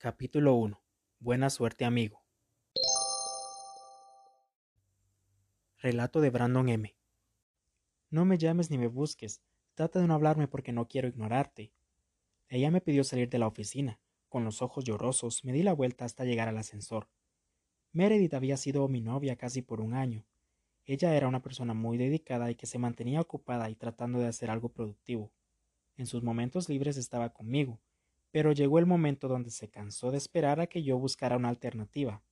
Capítulo 1. Buena suerte amigo. Relato de Brandon M. No me llames ni me busques. Trata de no hablarme porque no quiero ignorarte. Ella me pidió salir de la oficina. Con los ojos llorosos me di la vuelta hasta llegar al ascensor. Meredith había sido mi novia casi por un año. Ella era una persona muy dedicada y que se mantenía ocupada y tratando de hacer algo productivo. En sus momentos libres estaba conmigo, pero llegó el momento donde se cansó de esperar a que yo buscara una alternativa.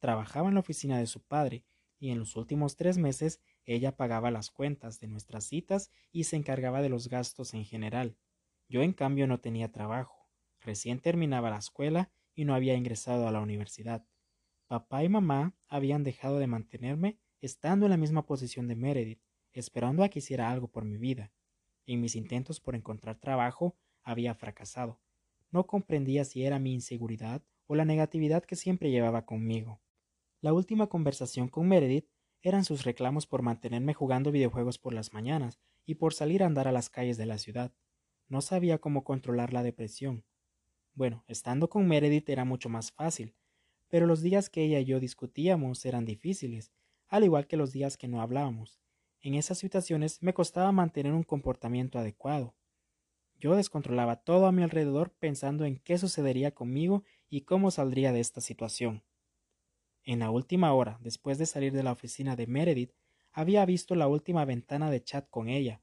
Trabajaba en la oficina de su padre, y en los últimos tres meses ella pagaba las cuentas de nuestras citas y se encargaba de los gastos en general. Yo, en cambio, no tenía trabajo. Recién terminaba la escuela y no había ingresado a la universidad. Papá y mamá habían dejado de mantenerme estando en la misma posición de Meredith, esperando a que hiciera algo por mi vida. En mis intentos por encontrar trabajo había fracasado. No comprendía si era mi inseguridad o la negatividad que siempre llevaba conmigo. La última conversación con Meredith eran sus reclamos por mantenerme jugando videojuegos por las mañanas y por salir a andar a las calles de la ciudad. No sabía cómo controlar la depresión. Bueno, estando con Meredith era mucho más fácil, pero los días que ella y yo discutíamos eran difíciles, al igual que los días que no hablábamos. En esas situaciones me costaba mantener un comportamiento adecuado. Yo descontrolaba todo a mi alrededor pensando en qué sucedería conmigo y cómo saldría de esta situación. En la última hora, después de salir de la oficina de Meredith, había visto la última ventana de chat con ella,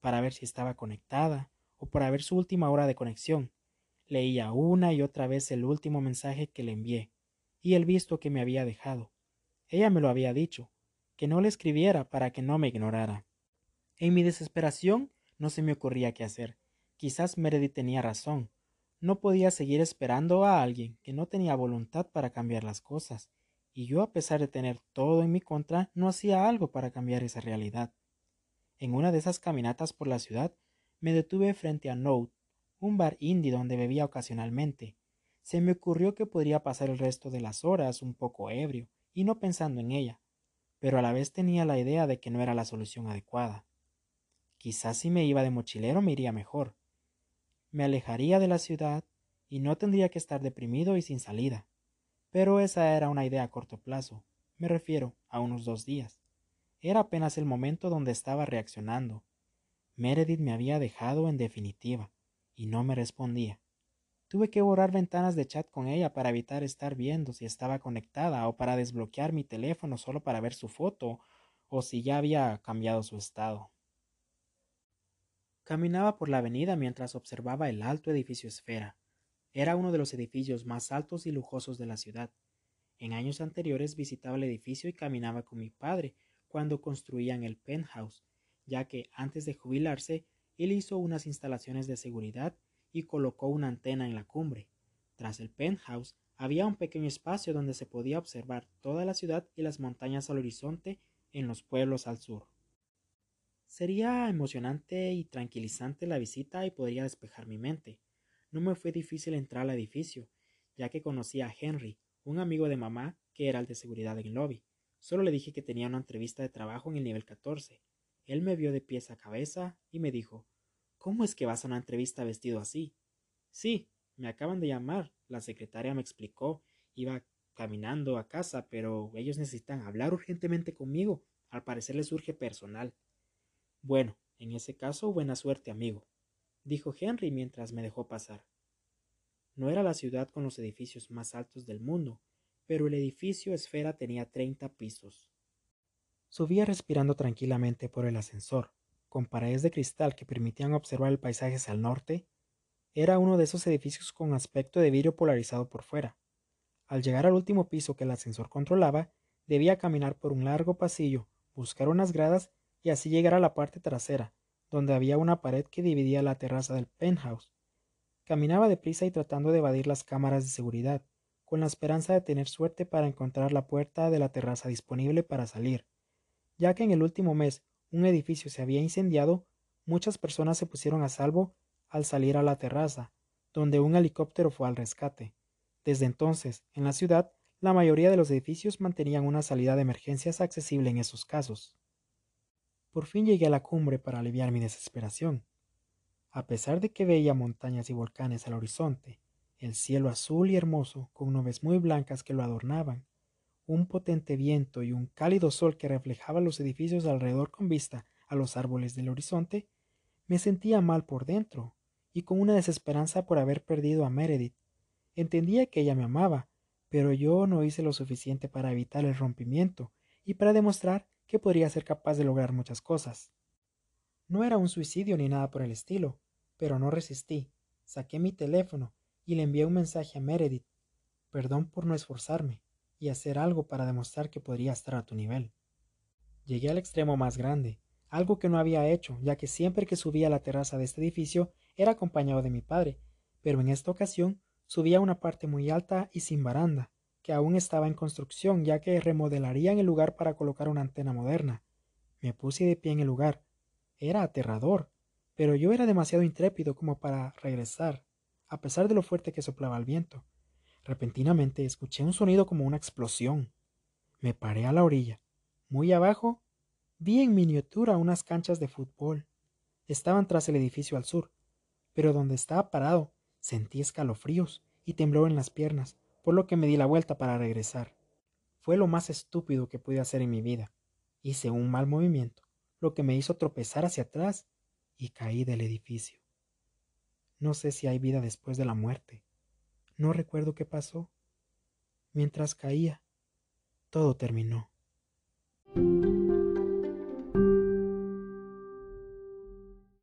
para ver si estaba conectada o para ver su última hora de conexión. Leía una y otra vez el último mensaje que le envié y el visto que me había dejado. Ella me lo había dicho, que no le escribiera para que no me ignorara. En mi desesperación no se me ocurría qué hacer. Quizás Meredith tenía razón. No podía seguir esperando a alguien que no tenía voluntad para cambiar las cosas, y yo, a pesar de tener todo en mi contra, no hacía algo para cambiar esa realidad. En una de esas caminatas por la ciudad, me detuve frente a Note, un bar indie donde bebía ocasionalmente. Se me ocurrió que podría pasar el resto de las horas un poco ebrio, y no pensando en ella, pero a la vez tenía la idea de que no era la solución adecuada. Quizás si me iba de mochilero me iría mejor. Me alejaría de la ciudad y no tendría que estar deprimido y sin salida. Pero esa era una idea a corto plazo, me refiero a unos dos días. Era apenas el momento donde estaba reaccionando. Meredith me había dejado en definitiva, y no me respondía. Tuve que borrar ventanas de chat con ella para evitar estar viendo si estaba conectada o para desbloquear mi teléfono solo para ver su foto o si ya había cambiado su estado. Caminaba por la avenida mientras observaba el alto edificio Esfera. Era uno de los edificios más altos y lujosos de la ciudad. En años anteriores visitaba el edificio y caminaba con mi padre cuando construían el penthouse, ya que antes de jubilarse él hizo unas instalaciones de seguridad y colocó una antena en la cumbre. Tras el penthouse había un pequeño espacio donde se podía observar toda la ciudad y las montañas al horizonte en los pueblos al sur. Sería emocionante y tranquilizante la visita y podría despejar mi mente. No me fue difícil entrar al edificio, ya que conocí a Henry, un amigo de mamá que era el de seguridad en el lobby. Solo le dije que tenía una entrevista de trabajo en el nivel 14. Él me vio de pies a cabeza y me dijo ¿Cómo es que vas a una entrevista vestido así? Sí, me acaban de llamar. La secretaria me explicó. Iba caminando a casa, pero ellos necesitan hablar urgentemente conmigo. Al parecer les surge personal. Bueno, en ese caso, buena suerte, amigo, dijo Henry mientras me dejó pasar. No era la ciudad con los edificios más altos del mundo, pero el edificio Esfera tenía treinta pisos. Subía respirando tranquilamente por el ascensor con paredes de cristal que permitían observar el paisaje el norte, era uno de esos edificios con aspecto de vidrio polarizado por fuera. Al llegar al último piso que el ascensor controlaba, debía caminar por un largo pasillo, buscar unas gradas y así llegar a la parte trasera, donde había una pared que dividía la terraza del penthouse. Caminaba deprisa y tratando de evadir las cámaras de seguridad, con la esperanza de tener suerte para encontrar la puerta de la terraza disponible para salir, ya que en el último mes un edificio se había incendiado, muchas personas se pusieron a salvo al salir a la terraza, donde un helicóptero fue al rescate. Desde entonces, en la ciudad, la mayoría de los edificios mantenían una salida de emergencias accesible en esos casos. Por fin llegué a la cumbre para aliviar mi desesperación. A pesar de que veía montañas y volcanes al horizonte, el cielo azul y hermoso, con nubes muy blancas que lo adornaban, un potente viento y un cálido sol que reflejaba los edificios alrededor con vista a los árboles del horizonte, me sentía mal por dentro y con una desesperanza por haber perdido a Meredith. Entendía que ella me amaba, pero yo no hice lo suficiente para evitar el rompimiento y para demostrar que podría ser capaz de lograr muchas cosas. No era un suicidio ni nada por el estilo, pero no resistí. Saqué mi teléfono y le envié un mensaje a Meredith. Perdón por no esforzarme y hacer algo para demostrar que podría estar a tu nivel. Llegué al extremo más grande, algo que no había hecho, ya que siempre que subía a la terraza de este edificio era acompañado de mi padre, pero en esta ocasión subía a una parte muy alta y sin baranda, que aún estaba en construcción, ya que remodelarían el lugar para colocar una antena moderna. Me puse de pie en el lugar. Era aterrador, pero yo era demasiado intrépido como para regresar, a pesar de lo fuerte que soplaba el viento. Repentinamente escuché un sonido como una explosión. Me paré a la orilla. Muy abajo vi en miniatura unas canchas de fútbol. Estaban tras el edificio al sur, pero donde estaba parado sentí escalofríos y temblor en las piernas, por lo que me di la vuelta para regresar. Fue lo más estúpido que pude hacer en mi vida. Hice un mal movimiento, lo que me hizo tropezar hacia atrás y caí del edificio. No sé si hay vida después de la muerte. No recuerdo qué pasó. Mientras caía, todo terminó.